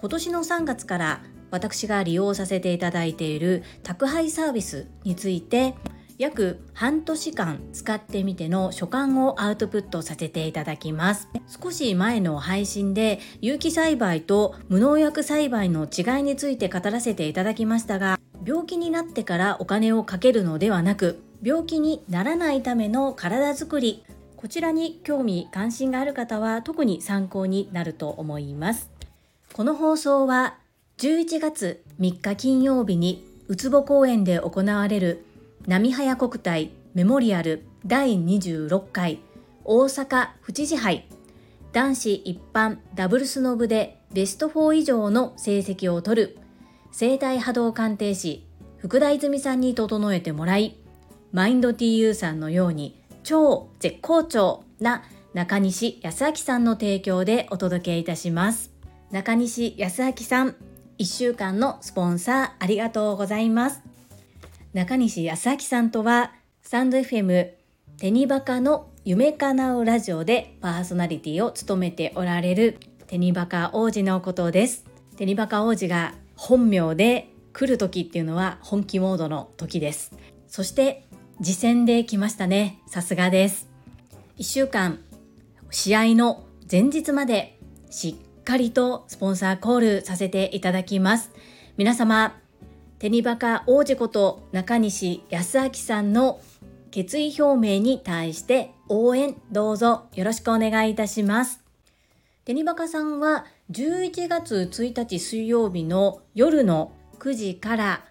今年の3月から私が利用させていただいている宅配サービスについて約半年間使ってみての所感をアウトプットさせていただきます。少し前の配信で有機栽培と無農薬栽培の違いについて語らせていただきましたが病気になってからお金をかけるのではなく病気にならないための体づくりこちらに興味関心がある方は特に参考になると思います。この放送は11月3日金曜日にうつぼ公園で行われる波早国体メモリアル第26回大阪府知事杯。男子一般ダブルスの部でベスト4以上の成績を取る生体波動鑑定士福田泉さんに整えてもらいマインド TU さんのように超絶好調な中西康明さんの提供でお届けいたします。中西康明さん1週間のスポンサーありがとうございます。中西康明さんとはスタンド FM テニバカの夢かなうラジオでパーソナリティを務めておられるテニバカ王子のことです。テニバカ王子が本名で来る時っていうのは本気モードの時です。そして実践で来ましたね。さすがです。1週間試合の前日までしっかりとスポンサーコールさせていただきます。皆様テニバカ王子こと中西康明さんの決意表明に対して応援どうぞよろしくお願いいたします。テニバカさんは11月1日水曜日の夜の9時から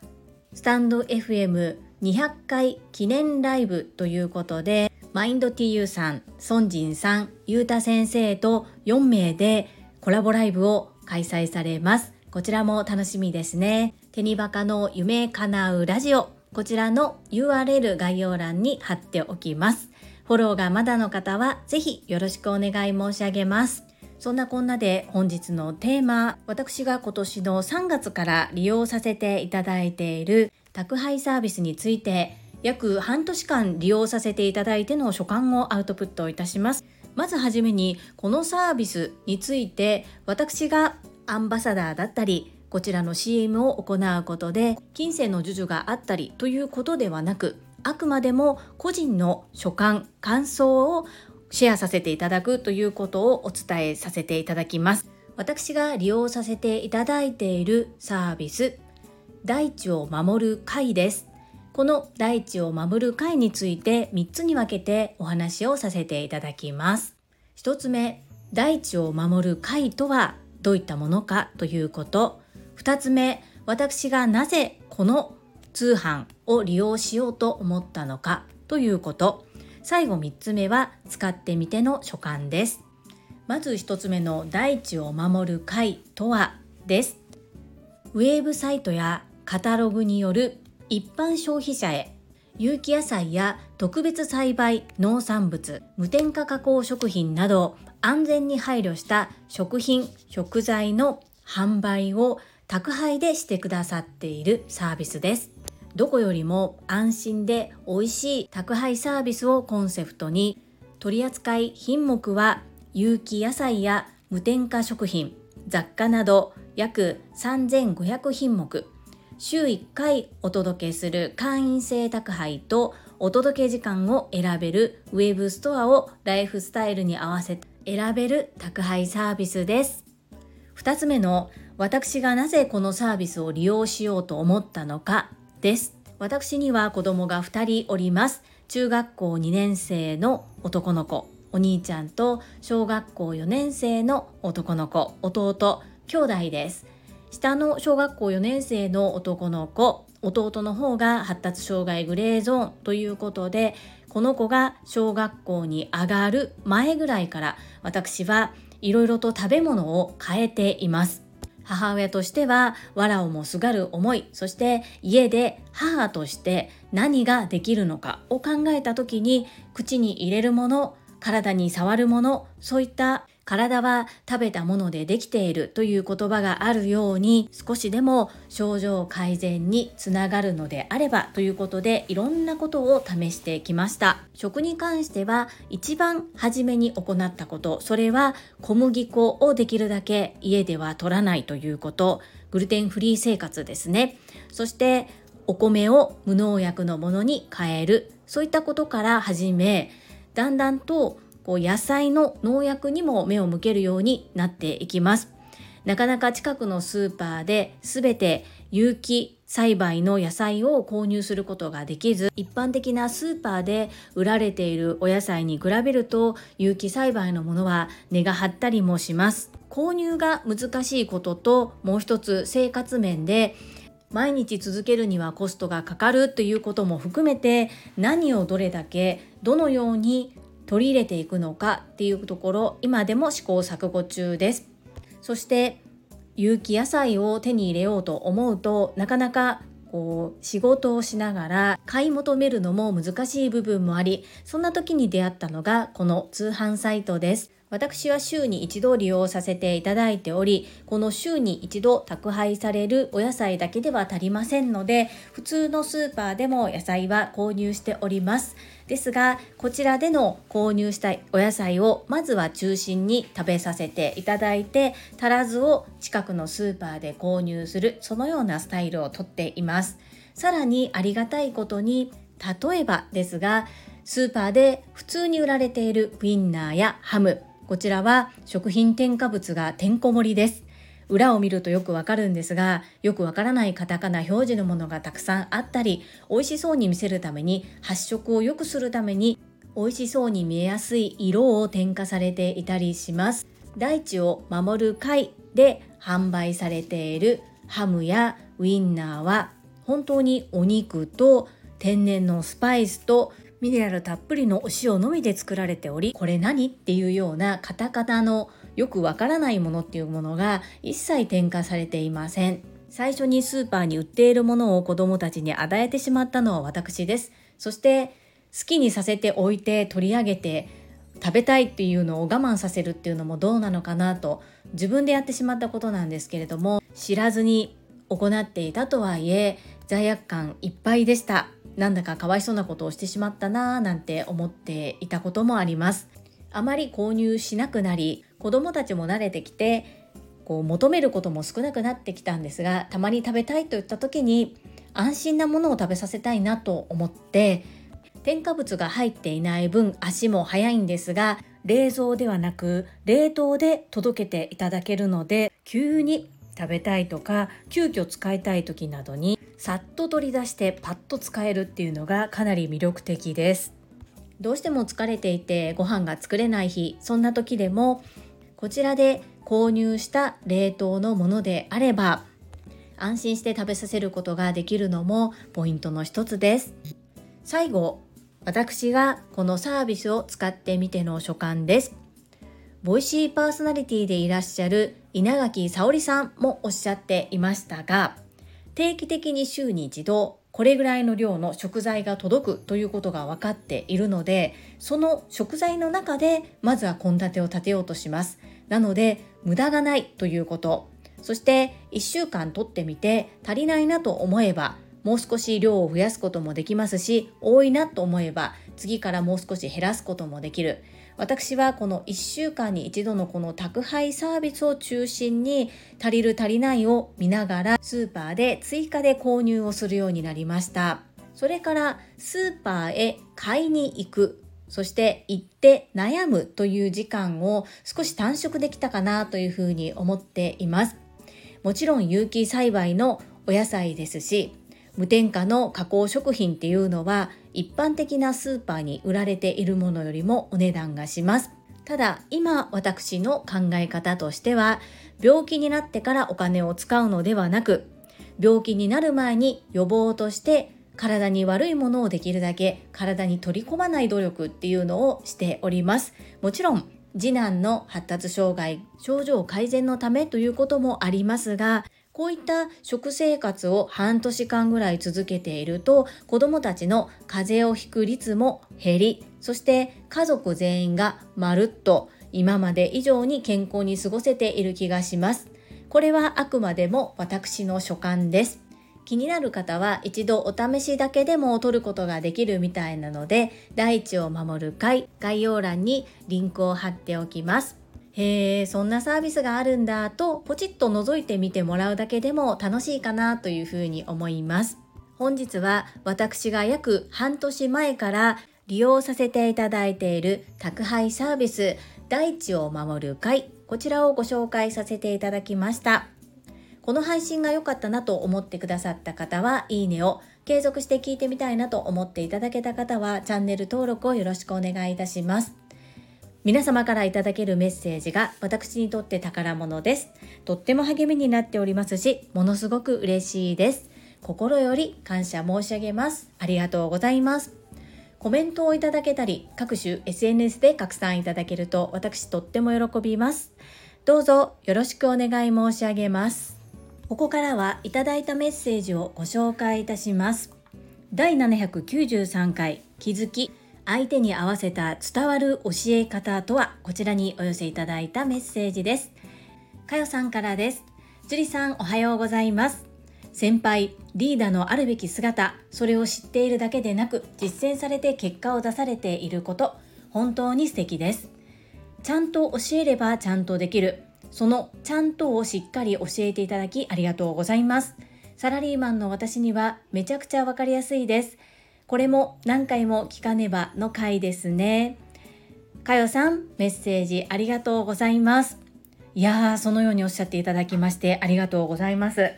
スタンド FM 200回記念ライブということでマインド TU さん、ソンジンさん、ゆうた先生と4名でコラボライブを開催されます。こちらも楽しみですね。テニバカの夢叶うラジオ。こちらの URL 概要欄に貼っておきます。フォローがまだの方はぜひよろしくお願い申し上げます。そんなこんなで本日のテーマ、私が今年の3月から利用させていただいている宅配サービスについて約半年間利用させていただいての所感をアウトプットいたします。まずはじめにこのサービスについて私がアンバサダーだったりこちらの CM を行うことで金銭の授受があったりということではなくあくまでも個人の所感感想をシェアさせていただくということをお伝えさせていただきます私が利用させていただいているサービス大地を守る会です。この大地を守る会について3つに分けてお話をさせていただきます。1つ目大地を守る会とはどういったものかということ。2つ目私がなぜこの通販を利用しようと思ったのかということ。最後3つ目は使ってみての所感です。まず1つ目の大地を守る会とはです。ウェブサイトやカタログによる一般消費者へ有機野菜や特別栽培農産物無添加加工食品など安全に配慮した食品食材の販売を宅配でしてくださっているサービスです。どこよりも安心で美味しい宅配サービスをコンセプトに取扱品目は有機野菜や無添加食品雑貨など約3500品目。週1回お届けする会員制宅配とお届け時間を選べるウェブストアをライフスタイルに合わせて選べる宅配サービスです。2つ目の私がなぜこのサービスを利用しようと思ったのかです。私には子供が2人おります。中学校2年生の男の子、お兄ちゃんと小学校4年生の男の子、弟、兄弟です。下の小学校4年生の男の子、弟の方が発達障害グレーゾーンということでこの子が小学校に上がる前ぐらいから私はいろいろと食べ物を変えています。母親としては藁をもすがる思いそして家で母として何ができるのかを考えた時に口に入れるもの体に触るものそういった体は食べたものでできているという言葉があるように少しでも症状改善につながるのであればということでいろんなことを試してきました。食に関しては一番初めに行ったこと。それは小麦粉をできるだけ家では取らないということ。グルテンフリー生活ですね。そしてお米を無農薬のものに変える。そういったことから始めだんだんとこう野菜の農薬にも目を向けるようになっていきます。なかなか近くのスーパーで全て有機栽培の野菜を購入することができず一般的なスーパーで売られているお野菜に比べると有機栽培のものは値が張ったりもします。購入が難しいことともう一つ生活面で毎日続けるにはコストがかかるということも含めて何をどれだけどのように取り入れていくのかっていうところ今でも試行錯誤中です。そして有機野菜を手に入れようと思うとなかなかこう仕事をしながら買い求めるのも難しい部分もありそんな時に出会ったのがこの通販サイトです。私は週に一度利用させていただいており、この週に一度宅配されるお野菜だけでは足りませんので、普通のスーパーでも野菜は購入しております。ですが、こちらでの購入したいお野菜をまずは中心に食べさせていただいて、足らずを近くのスーパーで購入する、そのようなスタイルをとっています。さらにありがたいことに、例えばですが、スーパーで普通に売られているウインナーやハム、こちらは食品添加物がてんこ盛りです。裏を見るとよくわかるんですが、よくわからないカタカナ表示のものがたくさんあったり、美味しそうに見せるために、発色を良くするために、美味しそうに見えやすい色を添加されていたりします。大地を守る会で販売されているハムやウインナーは本当にお肉と天然のスパイスとミネラルたっぷりのお塩のみで作られておりこれ何？っていうようなカタカナのよくわからないものっていうものが一切添加されていません。最初にスーパーに売っているものを子供たちに与えてしまったのは私です。そして好きにさせておいて取り上げて食べたいっていうのを我慢させるっていうのもどうなのかなと自分でやってしまったことなんですけれども知らずに行っていたとはいえ罪悪感いっぱいでした。なんだかかわいそうなことをしてしまったなぁなんて思っていたこともあります。あまり購入しなくなり子供たちも慣れてきてこう求めることも少なくなってきたんですがたまに食べたいといった時に安心なものを食べさせたいなと思って添加物が入っていない分足も速いんですが冷蔵ではなく冷凍で届けていただけるので急に食べたいとか急遽使いたい時などにさっと取り出してパッと使えるっていうのがかなり魅力的です。どうしても疲れていてご飯が作れない日そんな時でもこちらで購入した冷凍のものであれば安心して食べさせることができるのもポイントの一つです。最後私がこのサービスを使ってみての所感です。ボイシーパーソナリティでいらっしゃる稲垣沙織さんもおっしゃっていましたが定期的に週に一度これぐらいの量の食材が届くということが分かっているのでその食材の中でまずは献立を立てようとします。なので無駄がないということ。そして1週間とってみて足りないなと思えばもう少し量を増やすこともできますし多いなと思えば次からもう少し減らすこともできる。私はこの1週間に一度のこの宅配サービスを中心に足りる足りないを見ながらスーパーで追加で購入をするようになりました。それからスーパーへ買いに行く。そして行って悩むという時間を少し短縮できたかなというふうに思っています。もちろん有機栽培のお野菜ですし無添加の加工食品っていうのは一般的なスーパーに売られているものよりもお値段がします。ただ今私の考え方としては病気になってからお金を使うのではなく病気になる前に予防として体に悪いものをできるだけ体に取り込まない努力っていうのをしております。もちろん次男の発達障害症状改善のためということもありますがこういった食生活を半年間ぐらい続けていると子どもたちの風邪をひく率も減りそして家族全員がまるっと今まで以上に健康に過ごせている気がします。これはあくまでも私の所感です。気になる方は一度お試しだけでも取ることができるみたいなので大地を守る会概要欄にリンクを貼っておきます。へえそんなサービスがあるんだとポチッと覗いてみてもらうだけでも楽しいかなというふうに思います。本日は私が約半年前から利用させていただいている宅配サービス大地を守る会。こちらをご紹介させていただきました。この配信が良かったなと思ってくださった方はいいねを継続して聞いてみたいなと思っていただけた方はチャンネル登録をよろしくお願いいたします。皆様からいただけるメッセージが私にとって宝物です。とっても励みになっておりますしものすごく嬉しいです。心より感謝申し上げます。ありがとうございます。コメントをいただけたり各種 SNS で拡散いただけると私とっても喜びます。どうぞよろしくお願い申し上げます。ここからはいただいたメッセージをご紹介いたします。第793回気づき。相手に合わせた伝わる教え方とはこちらにお寄せいただいたメッセージです。かよさんからです。樹里さんおはようございます。先輩、リーダーのあるべき姿、それを知っているだけでなく実践されて結果を出されていること、本当に素敵です。ちゃんと教えればちゃんとできる。そのちゃんとをしっかり教えていただきありがとうございます。サラリーマンの私にはめちゃくちゃわかりやすいです。これも何回も聞かねばの回ですね。かよさん、メッセージありがとうございます。いやー、そのようにおっしゃっていただきましてありがとうございます。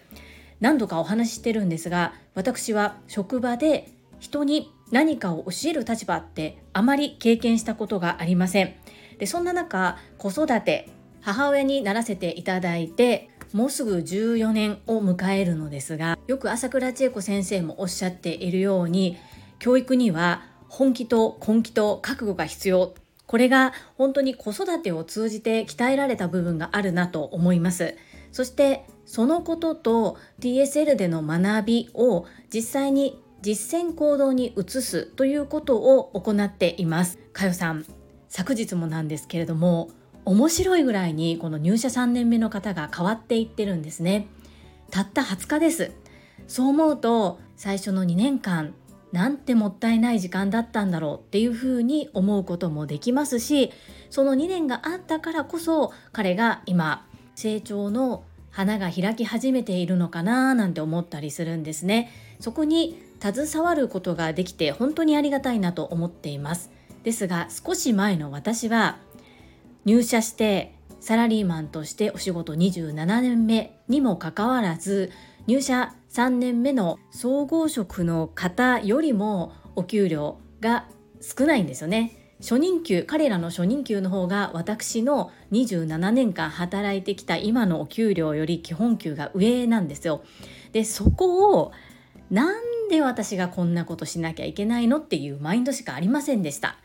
何度かお話ししてるんですが、私は職場で人に何かを教える立場ってあまり経験したことがありません。でそんな中子育て母親にならせていただいてもうすぐ14年を迎えるのですがよく朝倉千恵子先生もおっしゃっているように教育には本気と根気と覚悟が必要。これが本当に子育てを通じて鍛えられた部分があるなと思います。そしてそのことと TSL での学びを実際に実践行動に移すということを行っています。かよさん昨日もなんですけれども面白いぐらいにこの入社3年目の方が変わっていってるんですね。たった20日です。そう思うと最初の2年間なんてもったいない時間だったんだろうっていうふうに思うこともできますしその2年があったからこそ彼が今成長の花が開き始めているのかななんて思ったりするんですね。そこに携わることができて本当にありがたいなと思っています。ですが少し前の私は入社してサラリーマンとしてお仕事27年目にもかかわらず入社3年目の総合職の方よりもお給料が少ないんですよね。初任給彼らの初任給の方が私の27年間働いてきた今のお給料より基本給が上なんですよ。でそこをなんで私がこんなことしなきゃいけないのっていうマインドしかありませんでした。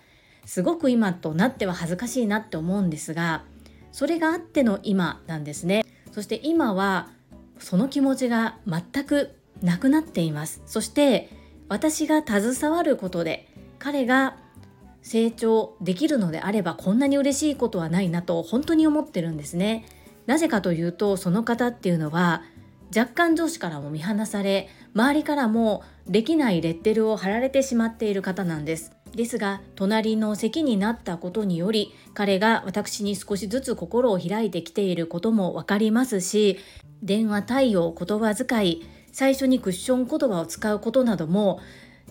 すごく今となっては恥ずかしいなって思うんですがそれがあっての今なんですねそして今はその気持ちが全くなくなっています。そして私が携わることで彼が成長できるのであればこんなに嬉しいことはないなと本当に思ってるんですね。なぜかというとその方っていうのは若干上司からも見放され周りからもできないレッテルを貼られてしまっている方なんです。ですが隣の席になったことにより彼が私に少しずつ心を開いてきていることも分かりますし電話対応言葉遣い最初にクッション言葉を使うことなども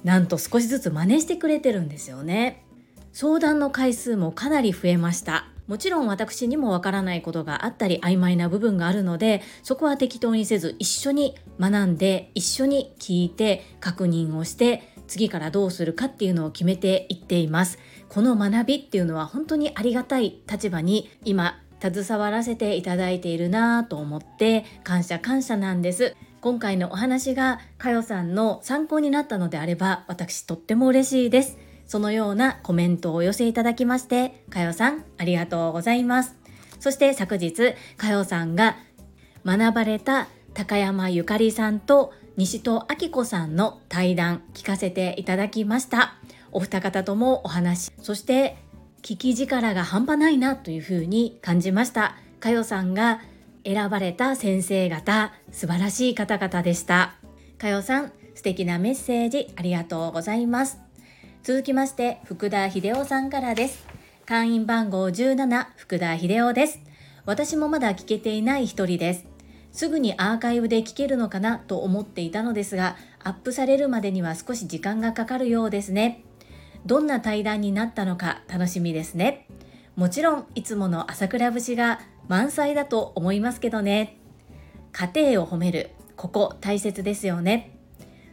なんと少しずつ真似してくれてるんですよね。相談の回数もかなり増えました。もちろん私にもわからないことがあったり曖昧な部分があるのでそこは適当にせず一緒に学んで一緒に聞いて確認をして次からどうするかっていうのを決めていっています。この学びっていうのは本当にありがたい立場に今携わらせていただいているなぁと思って感謝感謝なんです。今回のお話がかよさんの参考になったのであれば私とっても嬉しいです。そのようなコメントをお寄せいただきましてかよさんありがとうございます。そして昨日かよさんが学ばれた高山ゆかりさんと西戸明子さんの対談聞かせていただきました。お二方ともお話そして聞き力が半端ないなというふうに感じました。かよさんが選ばれた先生方素晴らしい方々でした。かよさん素敵なメッセージありがとうございます。続きまして福田秀夫さんからです。会員番号17福田秀夫です。私もまだ聞けていない一人です。すぐにアーカイブで聞けるのかなと思っていたのですがアップされるまでには少し時間がかかるようですね。どんな対談になったのか楽しみですね。もちろんいつもの朝倉節が満載だと思いますけどね。家庭を褒めるここ大切ですよね。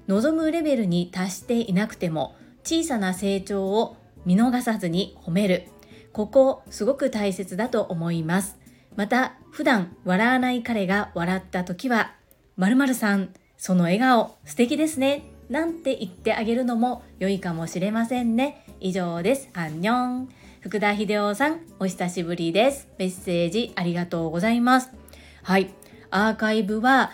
望むレベルに達していなくても小さな成長を見逃さずに褒めるここすごく大切だと思います。また普段笑わない彼が笑った時は〇〇さんその笑顔素敵ですねなんて言ってあげるのも良いかもしれませんね。以上です。アンニョン。福田秀夫さんお久しぶりです。メッセージありがとうございます。はい。アーカイブは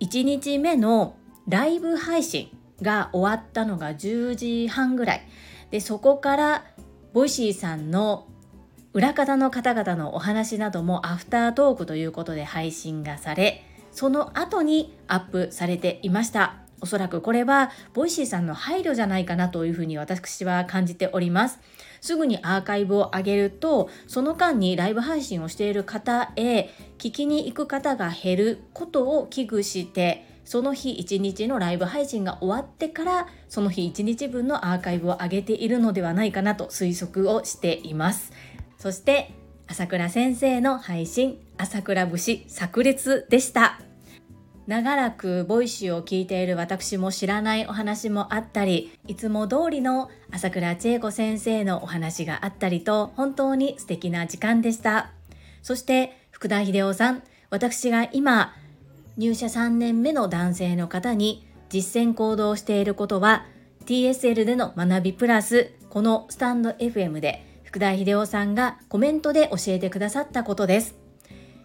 1日目のライブ配信が終わったのが10時半ぐらい。でそこから Voicy さんの裏方の方々のお話などもアフタートークということで配信がされその後にアップされていました。おそらくこれは Voicy さんの配慮じゃないかなというふうに私は感じております。すぐにアーカイブを上げるとその間にライブ配信をしている方へ聞きに行く方が減ることを危惧してその日一日のライブ配信が終わってからその日一日分のアーカイブを上げているのではないかなと推測をしています。そして朝倉先生の配信朝倉節炸裂でした。長らく Voicy を聞いている私も知らないお話もあったりいつも通りの朝倉千恵子先生のお話があったりと本当に素敵な時間でした。そして福田秀夫さん私が今入社3年目の男性の方に実践行動していることは TSL での学びプラスこのスタンド FM で福田秀夫さんがコメントで教えてくださったことです。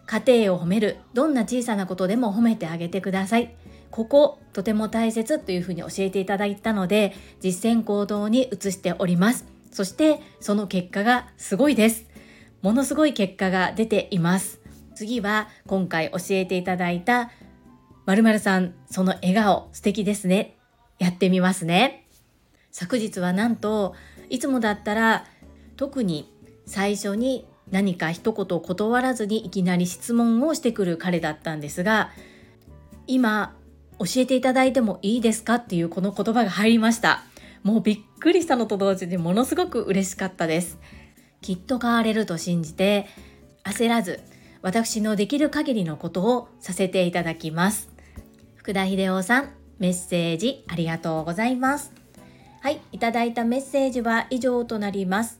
家庭を褒める、どんな小さなことでも褒めてあげてください。ここ、とても大切というふうに教えていただいたので、実践行動に移しております。そして、その結果がすごいです。ものすごい結果が出ています。次は、今回教えていただいた、まるさん、その笑顔、素敵ですね。やってみますね。昨日はなんと、いつもだったら特に最初に何か一言断らずにいきなり質問をしてくる彼だったんですが今教えていただいてもいいですかっていうこの言葉が入りました。もうびっくりしたのと同時にものすごく嬉しかったです。きっと変われると信じて焦らず私のできる限りのことをさせていただきます。福田秀夫さんメッセージありがとうございます。はいいただいたメッセージは以上となります。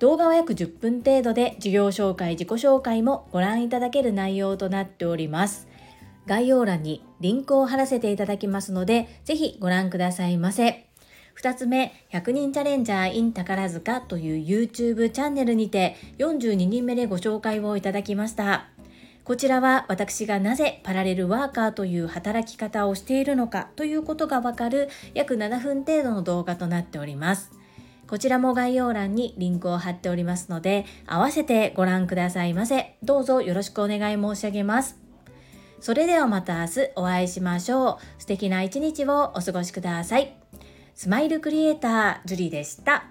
動画は約10分程度で授業紹介、自己紹介もご覧いただける内容となっております。概要欄にリンクを貼らせていただきますので、ぜひご覧くださいませ。2つ目、100人チャレンジャー in 宝塚という YouTube チャンネルにて42人目でご紹介をいただきました。こちらは私がなぜパラレルワーカーという働き方をしているのかということがわかる約7分程度の動画となっております。こちらも概要欄にリンクを貼っておりますので、合わせてご覧くださいませ。どうぞよろしくお願い申し上げます。それではまた明日お会いしましょう。素敵な一日をお過ごしください。スマイルクリエイター、ジュリでした。